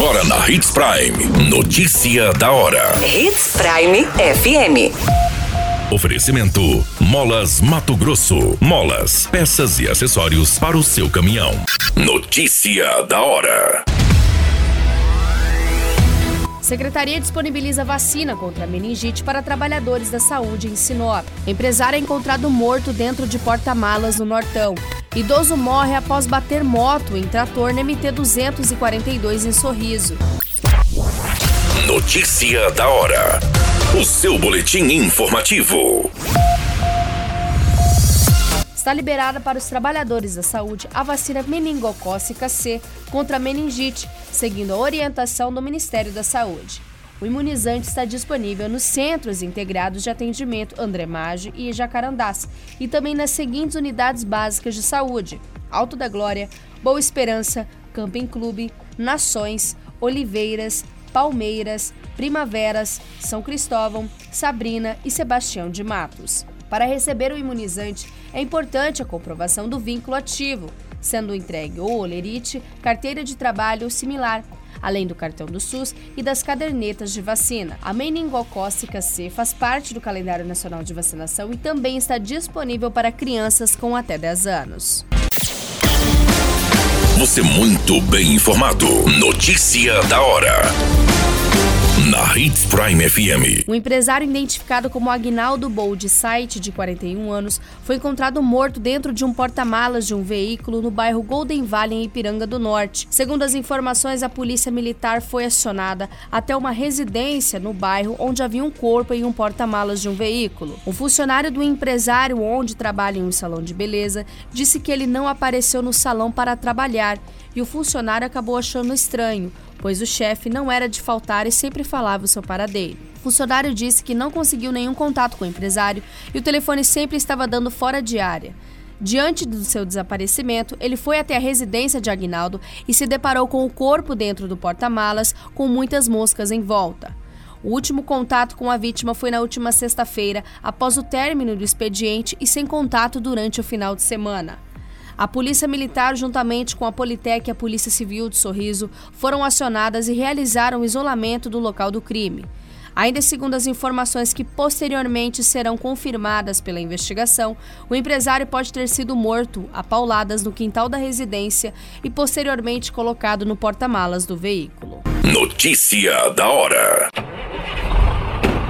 Agora na Hits Prime. Notícia da hora. Hits Prime FM. Oferecimento: Molas Mato Grosso. Molas, peças e acessórios para o seu caminhão. Notícia da hora. Secretaria disponibiliza vacina contra a meningite para trabalhadores da saúde em Sinop. Empresário é encontrado morto dentro de porta-malas no Nortão. Idoso morre após bater moto em trator na MT-242 em Sorriso. Notícia da hora. O seu boletim informativo. Está liberada para os trabalhadores da saúde a vacina meningocócica C contra meningite, seguindo a orientação do Ministério da Saúde. O imunizante está disponível nos Centros Integrados de Atendimento André Maggi e Jacarandás e também nas seguintes unidades básicas de saúde: Alto da Glória, Boa Esperança, Camping Clube, Nações, Oliveiras, Palmeiras, Primaveras, São Cristóvão, Sabrina e Sebastião de Matos. Para receber o imunizante, é importante a comprovação do vínculo ativo, sendo entregue ou olerite, carteira de trabalho ou similar, além do cartão do SUS e das cadernetas de vacina. A meningocócica C faz parte do calendário nacional de vacinação e também está disponível para crianças com até 10 anos. Você muito bem informado. Notícia da hora na Hits Prime FM. O empresário identificado como Agnaldo Bold Site, de 41 anos, foi encontrado morto dentro de um porta-malas de um veículo no bairro Golden Valley, em Ipiranga do Norte. Segundo as informações, a polícia militar foi acionada até uma residência no bairro onde havia um corpo em um porta-malas de um veículo. O funcionário do empresário, onde trabalha em um salão de beleza, disse que ele não apareceu no salão para trabalhar e o funcionário acabou achando estranho, pois o chefe não era de faltar e sempre falava o seu paradeiro. O funcionário disse que não conseguiu nenhum contato com o empresário e o telefone sempre estava dando fora de área. Diante do seu desaparecimento, ele foi até a residência de Agnaldo e se deparou com o corpo dentro do porta-malas, com muitas moscas em volta. O último contato com a vítima foi na última sexta-feira, após o término do expediente e sem contato durante o final de semana. A Polícia Militar, juntamente com a Politec e a Polícia Civil de Sorriso, foram acionadas e realizaram isolamento do local do crime. Ainda segundo as informações que posteriormente serão confirmadas pela investigação, o empresário pode ter sido morto a pauladas no quintal da residência e posteriormente colocado no porta-malas do veículo. Notícia da hora.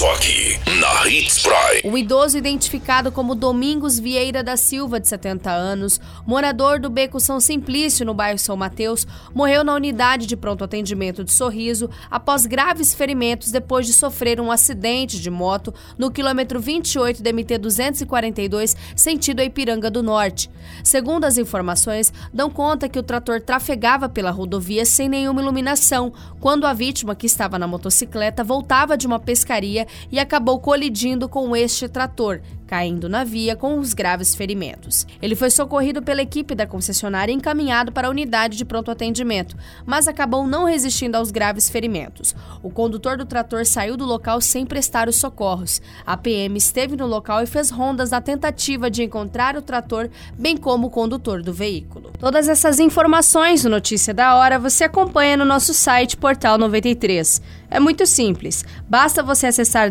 Só aqui, na Hits Prime. O idoso identificado como Domingos Vieira da Silva, de 70 anos, morador do Beco São Simplício, no bairro São Mateus, morreu na unidade de pronto atendimento de Sorriso após graves ferimentos depois de sofrer um acidente de moto no quilômetro 28 da MT 242, sentido Ipiranga do Norte. Segundo as informações, dão conta que o trator trafegava pela rodovia sem nenhuma iluminação, quando a vítima, que estava na motocicleta, voltava de uma pescaria e acabou colidindo com este trator, caindo na via com os graves ferimentos. Ele foi socorrido pela equipe da concessionária e encaminhado para a unidade de pronto atendimento, mas acabou não resistindo aos graves ferimentos. O condutor do trator saiu do local sem prestar os socorros. A PM esteve no local e fez rondas na tentativa de encontrar o trator, bem como o condutor do veículo. Todas essas informações no Notícia da Hora você acompanha no nosso site Portal 93. É muito simples. Basta você acessar